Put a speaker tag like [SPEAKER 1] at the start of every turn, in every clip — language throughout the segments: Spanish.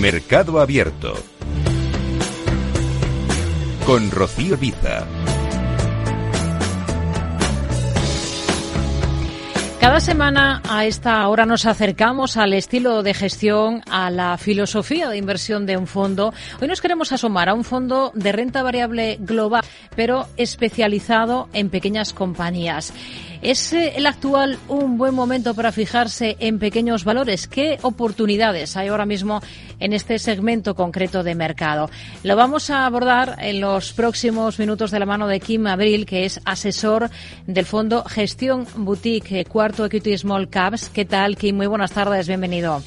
[SPEAKER 1] Mercado Abierto con Rocío Biza.
[SPEAKER 2] Cada semana a esta hora nos acercamos al estilo de gestión, a la filosofía de inversión de un fondo. Hoy nos queremos asomar a un fondo de renta variable global, pero especializado en pequeñas compañías. ¿Es eh, el actual un buen momento para fijarse en pequeños valores? ¿Qué oportunidades hay ahora mismo en este segmento concreto de mercado? Lo vamos a abordar en los próximos minutos de la mano de Kim Abril, que es asesor del fondo Gestión Boutique eh, Cuarto Equity Small Caps. ¿Qué tal, Kim? Muy buenas tardes, bienvenido.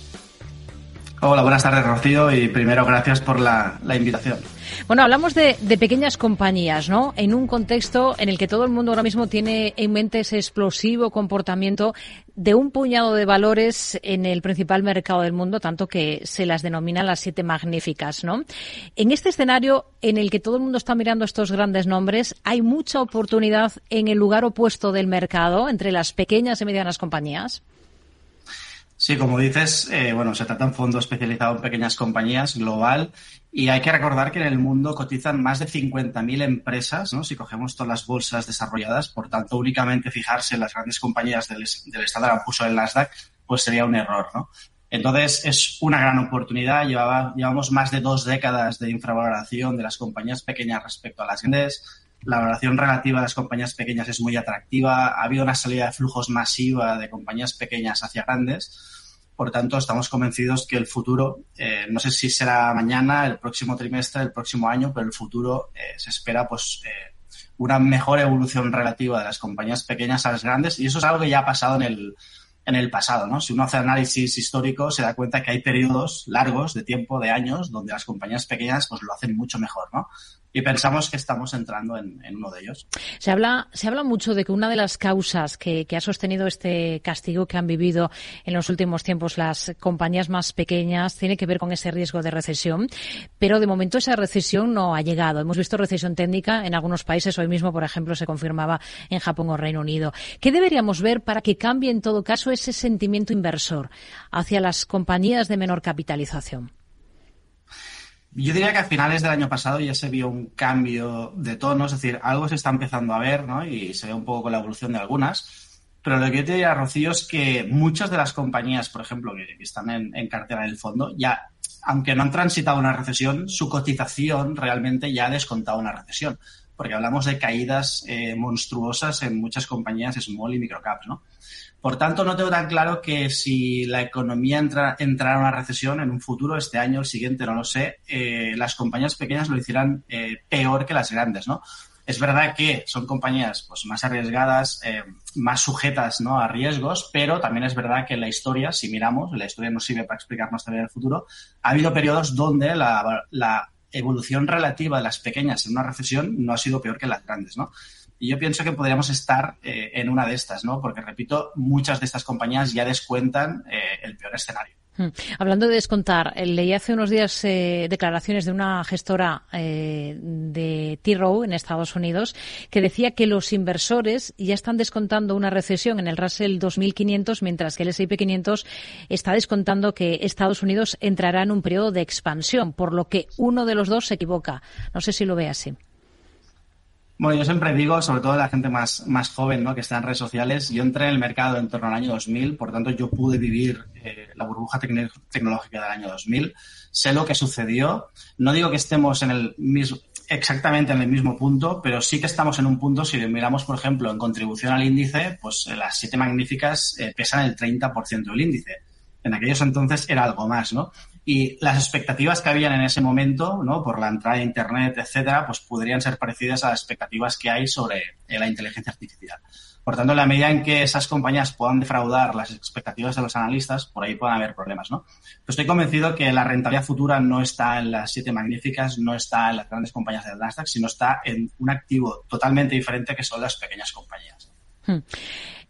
[SPEAKER 3] Hola, buenas tardes, Rocío, y primero gracias por la, invitación.
[SPEAKER 2] Bueno, hablamos de, pequeñas compañías, ¿no? En un contexto en el que todo el mundo ahora mismo tiene en mente ese explosivo comportamiento de un puñado de valores en el principal mercado del mundo, tanto que se las denominan las siete magníficas, ¿no? En este escenario en el que todo el mundo está mirando estos grandes nombres, hay mucha oportunidad en el lugar opuesto del mercado, entre las pequeñas y medianas compañías.
[SPEAKER 3] Sí, como dices, eh, bueno, se trata de un fondo especializado en pequeñas compañías global y hay que recordar que en el mundo cotizan más de 50.000 empresas, ¿no? Si cogemos todas las bolsas desarrolladas, por tanto, únicamente fijarse en las grandes compañías del, del Standard puso el Nasdaq, pues sería un error, ¿no? Entonces, es una gran oportunidad. Llevaba, llevamos más de dos décadas de infravaloración de las compañías pequeñas respecto a las grandes. La valoración relativa de las compañías pequeñas es muy atractiva. Ha habido una salida de flujos masiva de compañías pequeñas hacia grandes por tanto, estamos convencidos que el futuro, eh, no sé si será mañana, el próximo trimestre, el próximo año, pero el futuro eh, se espera pues eh, una mejor evolución relativa de las compañías pequeñas a las grandes y eso es algo que ya ha pasado en el, en el pasado, ¿no? Si uno hace análisis histórico, se da cuenta que hay periodos largos de tiempo, de años, donde las compañías pequeñas pues lo hacen mucho mejor, ¿no? Y pensamos que estamos entrando en, uno de ellos.
[SPEAKER 2] Se habla, se habla mucho de que una de las causas que, ha sostenido este castigo que han vivido en los últimos tiempos las compañías más pequeñas tiene que ver con ese riesgo de recesión, pero de momento esa recesión no ha llegado. Hemos visto recesión técnica en algunos países, hoy mismo, por ejemplo, se confirmaba en Japón o Reino Unido. ¿Qué deberíamos ver para que cambie en todo caso ese sentimiento inversor hacia las compañías de menor capitalización?
[SPEAKER 3] Yo diría que a finales del año pasado ya se vio un cambio de tono, es decir, algo se está empezando a ver, ¿no? Y se ve un poco con la evolución de algunas. Pero lo que yo te diría, Rocío, es que muchas de las compañías, por ejemplo, que, están en, cartera del fondo, ya, aunque no han transitado una recesión, su cotización realmente ya ha descontado una recesión. Porque hablamos de caídas eh, monstruosas en muchas compañías small y microcaps, ¿no? Por tanto, no tengo tan claro que si la economía entra, entrara en una recesión en un futuro, este año, el siguiente, no lo sé, eh, las compañías pequeñas lo hicieran eh, peor que las grandes, ¿no? Es verdad que son compañías pues, más arriesgadas, más sujetas ¿no? a riesgos, pero también es verdad que en la historia, si miramos, la historia nos sirve para explicarnos también el futuro, ha habido periodos donde la evolución relativa de las pequeñas en una recesión no ha sido peor que las grandes, ¿no? Y yo pienso que podríamos estar eh, en una de estas, ¿no? Porque, repito, muchas de estas compañías ya descuentan eh, el peor escenario.
[SPEAKER 2] Hmm. Hablando de descontar, eh, leí hace unos días declaraciones de una gestora de T-Row en Estados Unidos que decía que los inversores ya están descontando una recesión en el Russell 2500, mientras que el S&P 500 está descontando que Estados Unidos entrará en un periodo de expansión, por lo que uno de los dos se equivoca. No sé si lo ve así.
[SPEAKER 3] Bueno, yo siempre digo, sobre todo la gente más, más joven ¿no? que está en redes sociales, yo entré en el mercado en torno al año 2000, por tanto yo pude vivir eh, la burbuja tecnológica del año 2000, sé lo que sucedió, no digo que estemos en el mismo, exactamente en el mismo punto, pero sí que estamos en un punto, si miramos, por ejemplo, en contribución al índice, pues eh, las siete magníficas eh, pesan el 30% del índice. En aquellos entonces era algo más, ¿no? Y las expectativas que habían en ese momento, ¿no? Por la entrada de Internet, etcétera, pues podrían ser parecidas a las expectativas que hay sobre eh, la inteligencia artificial. Por tanto, en la medida en que esas compañías puedan defraudar las expectativas de los analistas, por ahí pueden haber problemas, ¿no? Pero estoy convencido que la rentabilidad futura no está en las siete magníficas, no está en las grandes compañías del Nasdaq, sino está en un activo totalmente diferente que son las pequeñas compañías. Hmm.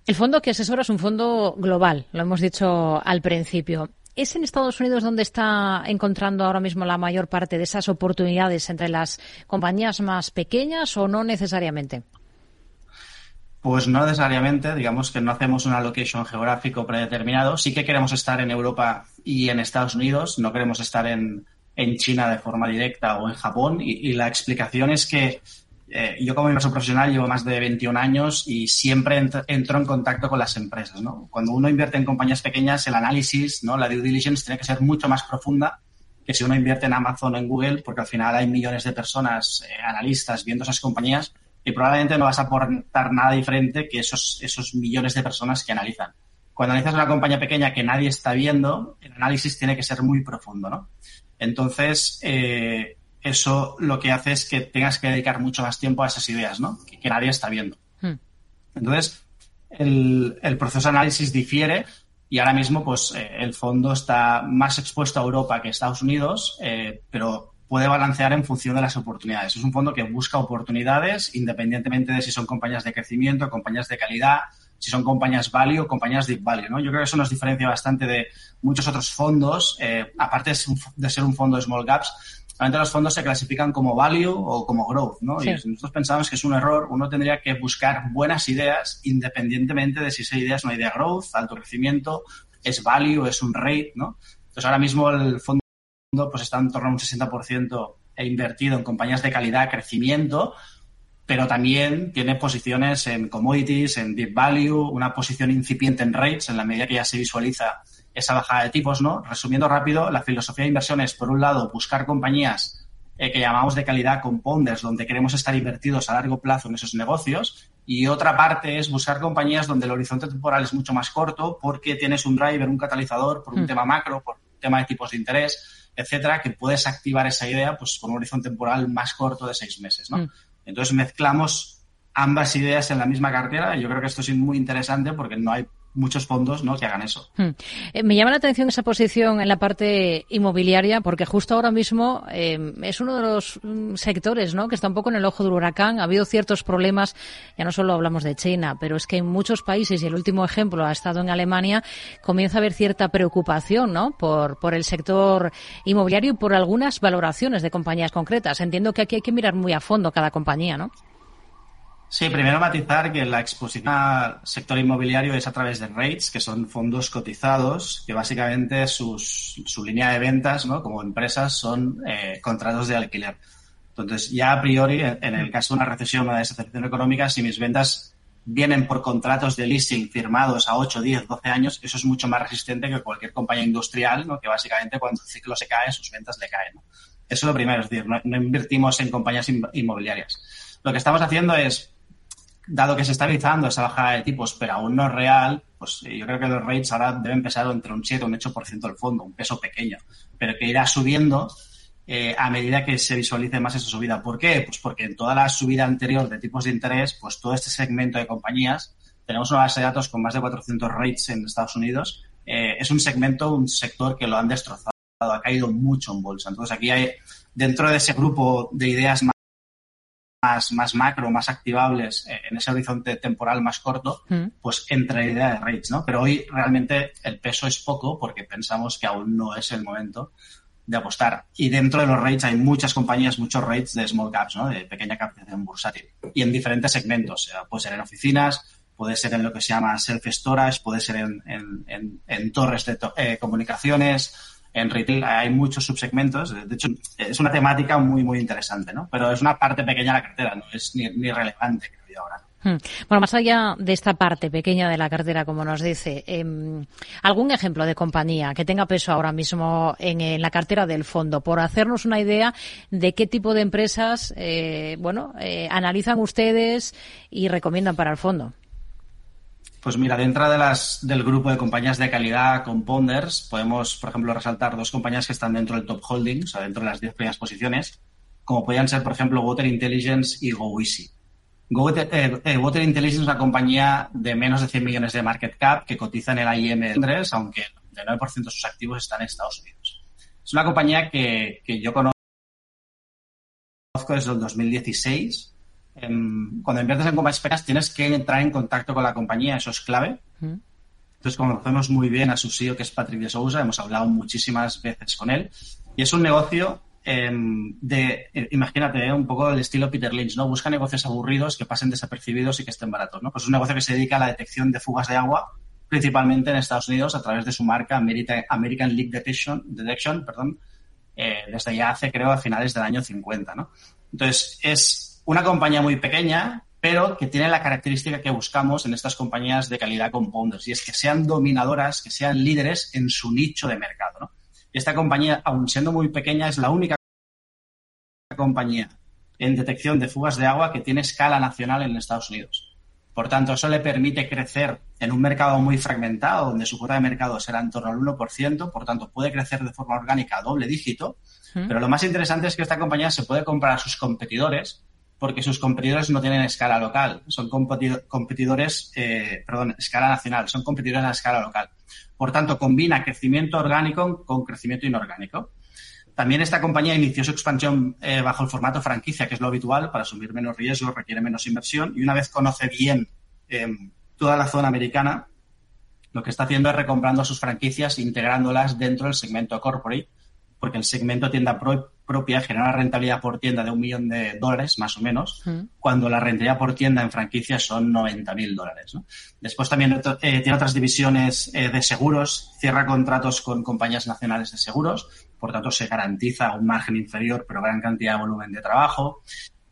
[SPEAKER 2] El fondo que asesora es un fondo global, lo hemos dicho al principio. ¿Es en Estados Unidos donde está encontrando ahora mismo la mayor parte de esas oportunidades entre las compañías más pequeñas o no necesariamente?
[SPEAKER 3] Pues no necesariamente, digamos que no hacemos un allocation geográfico predeterminado. Sí que queremos estar en Europa y en Estados Unidos. No queremos estar en, en China de forma directa o en Japón. Y, y la explicación es que eh, yo como inversor profesional llevo más de 21 años y siempre entro, entro, en contacto con las empresas. ¿no? Cuando uno invierte en compañías pequeñas, el análisis, ¿no? la due diligence tiene que ser mucho más profunda que si uno invierte en Amazon o en Google, porque al final hay millones de personas, eh, analistas, viendo esas compañías y probablemente no vas a aportar nada diferente que esos, esos millones de personas que analizan. Cuando analizas una compañía pequeña que nadie está viendo, el análisis tiene que ser muy profundo, ¿no? Entonces, eh, eso lo que hace es que tengas que dedicar mucho más tiempo a esas ideas, ¿no? Que, que nadie está viendo. Hmm. Entonces, el, el, proceso de análisis difiere y ahora mismo, pues, eh, el fondo está más expuesto a Europa que a Estados Unidos, eh, pero puede balancear en función de las oportunidades. Es un fondo que busca oportunidades independientemente de si son compañías de crecimiento, compañías de calidad, si son compañías value o compañías deep value, ¿no? Yo creo que eso nos diferencia bastante de muchos otros fondos, eh, aparte de ser un fondo de small caps, Realmente los fondos se clasifican como value o como growth, ¿no? Sí. Y nosotros pensamos que es un error, uno tendría que buscar buenas ideas independientemente de si esa idea es una idea growth, alto crecimiento, es value, es un rate, ¿no? Entonces ahora mismo el fondo pues está en torno a un 60% e invertido en compañías de calidad, crecimiento, pero también tiene posiciones en commodities, en deep value, una posición incipiente en rates en la medida que ya se visualiza esa bajada de tipos, ¿no? Resumiendo rápido, la filosofía de inversión es, por un lado, buscar compañías eh, que llamamos de calidad compounders, donde queremos estar invertidos a largo plazo en esos negocios, y otra parte es buscar compañías donde el horizonte temporal es mucho más corto porque tienes un driver, un catalizador, por un mm. tema macro, por un tema de tipos de interés, etcétera, que puedes activar esa idea pues con un horizonte temporal más corto de seis meses, ¿no? Mm. Entonces mezclamos ambas ideas en la misma cartera y yo creo que esto es muy interesante porque no hay muchos fondos ¿no? que hagan eso.
[SPEAKER 2] Hmm. Eh, me llama la atención esa posición en la parte inmobiliaria porque justo ahora mismo eh, es uno de los mm, sectores ¿no? que está un poco en el ojo del huracán. Ha habido ciertos problemas, ya no solo hablamos de China, pero es que en muchos países, y el último ejemplo ha estado en Alemania, comienza a haber cierta preocupación ¿no? por, por el sector inmobiliario y por algunas valoraciones de compañías concretas. Entiendo que aquí hay que mirar muy a fondo cada compañía, ¿no?
[SPEAKER 3] Sí, primero matizar que la exposición al sector inmobiliario es a través de REITs, que son fondos cotizados, que básicamente sus, su línea de ventas, ¿no? como empresas, son eh, contratos de alquiler. Entonces, ya a priori, en el caso de una recesión o una desaceleración económica, si mis ventas vienen por contratos de leasing firmados a 8, 10, 12 años, eso es mucho más resistente que cualquier compañía industrial, ¿no? que básicamente cuando el ciclo se cae, sus ventas le caen. Eso es lo primero, es decir, no, no invertimos en compañías inmobiliarias. Lo que estamos haciendo es dado que se está realizando esa bajada de tipos, pero aún no real, pues eh, yo creo que los rates ahora deben pesar entre un 7 y un 8% del fondo, un peso pequeño, pero que irá subiendo eh, a medida que se visualice más esa subida. ¿Por qué? Pues porque en toda la subida anterior de tipos de interés, pues todo este segmento de compañías, tenemos una base de datos con más de 400 rates en Estados Unidos, eh, es un segmento, un sector que lo han destrozado, ha caído mucho en bolsa. Entonces aquí hay, dentro de ese grupo de ideas más más, más macro, más activables eh, en ese horizonte temporal más corto, mm. pues entra la idea de rates, ¿no? Pero hoy realmente el peso es poco porque pensamos que aún no es el momento de apostar. Y dentro de los rates hay muchas compañías, muchos rates de small caps, ¿no? De pequeña capitalización bursátil. Y en diferentes segmentos. puede ser en oficinas, puede ser en lo que se llama self-storage, puede ser en, en, en, torres de eh, comunicaciones, en retail hay muchos subsegmentos. De hecho, es una temática muy, muy interesante, ¿no? Pero es una parte pequeña de la cartera, no es ni, ni relevante, creo yo ahora.
[SPEAKER 2] Hmm. Bueno, más allá de esta parte pequeña de la cartera, como nos dice, eh, ¿algún ejemplo de compañía que tenga peso ahora mismo en, en, la cartera del fondo? Por hacernos una idea de qué tipo de empresas, eh, bueno, eh, analizan ustedes y recomiendan para el fondo.
[SPEAKER 3] Pues mira, dentro de las, del grupo de compañías de calidad con Ponders, podemos, por ejemplo, resaltar dos compañías que están dentro del top holding, o sea, dentro de las 10 primeras posiciones, como podrían ser, por ejemplo, Water Intelligence y GoEasy. Water, eh, eh, Water Intelligence es una compañía de menos de 100 millones de market cap que cotiza en el IM de Londres, aunque el 99% de sus activos están en Estados Unidos. Es una compañía que, que yo conozco desde el 2016 cuando inviertes en compañías pequeñas tienes que entrar en contacto con la compañía, eso es clave. Entonces conocemos muy bien a su CEO, que es Patrick de Sousa, hemos hablado muchísimas veces con él. Y es un negocio em, de, eh, imagínate, eh, un poco del estilo Peter Lynch, ¿no? Busca negocios aburridos que pasen desapercibidos y que estén baratos, ¿no? Pues es un negocio que se dedica a la detección de fugas de agua principalmente en Estados Unidos a través de su marca American League Detection, Detection perdón, eh, desde ya hace, creo, a finales del año 50. ¿no? Entonces, es una compañía muy pequeña, pero que tiene la característica que buscamos en estas compañías de calidad compounders, y es que sean dominadoras, que sean líderes en su nicho de mercado. ¿no? Y esta compañía, aun siendo muy pequeña, es la única compañía en detección de fugas de agua que tiene escala nacional en Estados Unidos. Por tanto, eso le permite crecer en un mercado muy fragmentado, donde su cuota de mercado será en torno al 1%, por tanto, puede crecer de forma orgánica a doble dígito. Pero lo más interesante es que esta compañía se puede comprar a sus competidores, porque sus competidores no tienen escala local, son competidores, eh, perdón, escala nacional, son competidores a escala local. Por tanto, combina crecimiento orgánico con crecimiento inorgánico. También esta compañía inició su expansión eh, bajo el formato franquicia, que es lo habitual, para asumir menos riesgo, requiere menos inversión, y una vez conoce bien em, toda la zona americana, lo que está haciendo es recomprando sus franquicias, integrándolas dentro del segmento corporate, porque el segmento tienda propia genera una rentabilidad por tienda de un millón de dólares, más o menos, mm. cuando la rentabilidad por tienda en franquicias son 90 mil dólares. Después también eh, tiene otras divisiones eh, de seguros, cierra contratos con compañías nacionales de seguros, por tanto se garantiza un margen inferior pero gran cantidad de volumen de trabajo.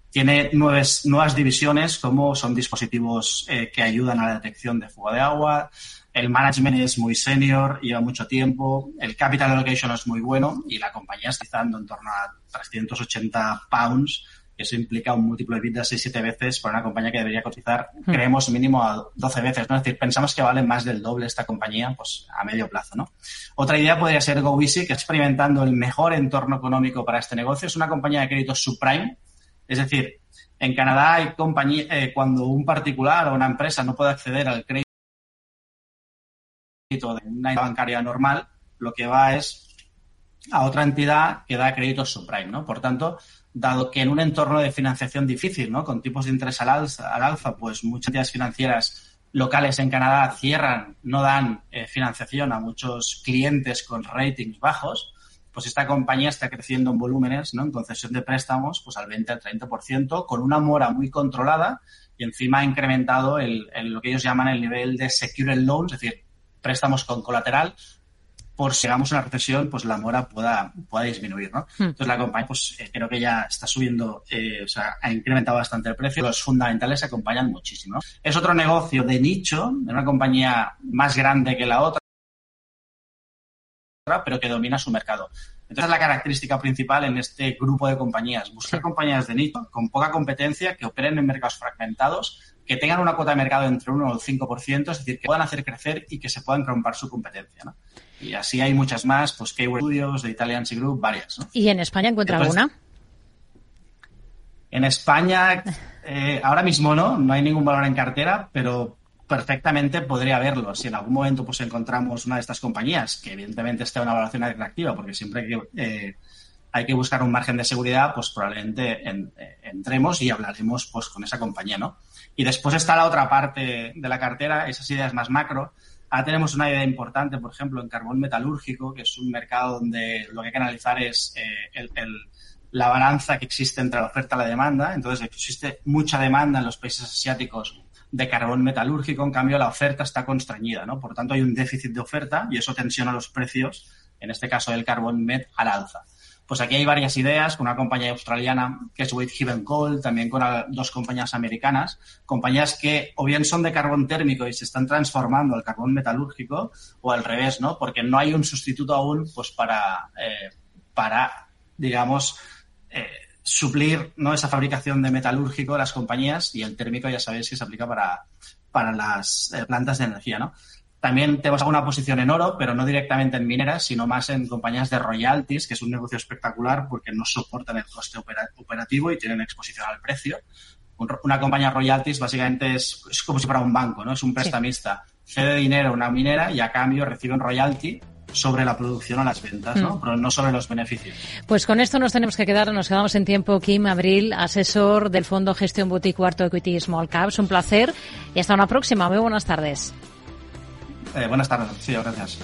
[SPEAKER 3] Tiene nuevas, nuevas divisiones como son dispositivos eh, que ayudan a la detección de fuga de agua, el management es muy senior, lleva mucho tiempo, el capital allocation es muy bueno y la compañía está dando en torno a 380 pounds, que eso implica un múltiplo de vida 6-7 veces para una compañía que debería cotizar, hmm. creemos, mínimo a 12 veces, ¿no? Es decir, pensamos que vale más del doble esta compañía, pues a medio plazo, ¿no? Otra idea podría ser GoEasy, que está experimentando el mejor entorno económico para este negocio. Es una compañía de crédito subprime, es decir, en Canadá hay compañía, eh, cuando un particular o una empresa no puede acceder al crédito de una bancaria normal, lo que va es a otra entidad que da créditos subprime, ¿no? Por tanto, dado que en un entorno de financiación difícil, ¿no? Con tipos de interés al alza, pues muchas entidades financieras locales en Canadá cierran, no dan eh, financiación a muchos clientes con ratings bajos, pues esta compañía está creciendo en volúmenes, ¿no? En concesión de préstamos, pues al 20 al 30%, con una mora muy controlada y encima ha incrementado el, lo que ellos llaman el nivel de secured loans, es decir, préstamos con colateral, por si llegamos a una recesión, pues la mora pueda, pueda disminuir, ¿no? Hmm. Entonces la compañía, pues eh, creo que ya está subiendo, eh, o sea, ha incrementado bastante el precio. Los fundamentales se acompañan muchísimo. Es otro negocio de nicho, de una compañía más grande que la otra, pero que domina su mercado. Entonces, la característica principal en este grupo de compañías, buscar compañías de nicho con poca competencia, que operen en mercados fragmentados que tengan una cuota de mercado entre 1 o el 5%, es decir, que puedan hacer crecer y que se puedan comprar su competencia. ¿no? Y así hay muchas más, pues Keyword Studios, de Italian Group, varias. ¿no?
[SPEAKER 2] ¿Y en España encuentra alguna?
[SPEAKER 3] En España, eh, ahora mismo no, no hay ningún valor en cartera, pero perfectamente podría haberlo. Si en algún momento pues encontramos una de estas compañías, que evidentemente esté una valoración atractiva, porque siempre hay que, eh, hay que buscar un margen de seguridad, pues probablemente eh, entremos y hablaremos pues con esa compañía, ¿no? Y después está la otra parte de la cartera, esas ideas más macro. Ahora tenemos una idea importante, por ejemplo, en carbón metalúrgico, que es un mercado donde lo que hay que analizar es eh, la balanza que existe entre la oferta y la demanda. Entonces, existe mucha demanda en los países asiáticos de carbón metalúrgico, en cambio la oferta está constreñida, ¿no? Por tanto, hay un déficit de oferta y eso tensiona los precios, en este caso del carbón met, al alza. Pues aquí hay varias ideas con una compañía australiana que es Whitehaven Coal, también con dos compañías americanas, compañías que o bien son de carbón térmico y se están transformando al carbón metalúrgico o al revés, ¿no? Porque no hay un sustituto aún pues para, eh, para digamos, eh, suplir ¿no? esa fabricación de metalúrgico las compañías y el térmico ya sabéis que se aplica para, para las eh, plantas de energía, ¿no? También tenemos alguna posición en oro, pero no directamente en mineras, sino más en compañías de royalties, que es un negocio espectacular porque no soportan el coste operativo y tienen exposición al precio. Una compañía royalties básicamente es, como si fuera un banco, ¿no? Es un prestamista. Cede dinero a una minera y a cambio recibe un royalty sobre la producción o las ventas, ¿no? Mm. Pero no sobre los beneficios.
[SPEAKER 2] Pues con esto nos tenemos que quedar, nos quedamos en tiempo. Kim Abril, asesor del Fondo Gestión Boutique Cuarto Equity Small Caps. Un placer y hasta una próxima. Muy buenas tardes.
[SPEAKER 3] Eh, buenas tardes, sí, gracias.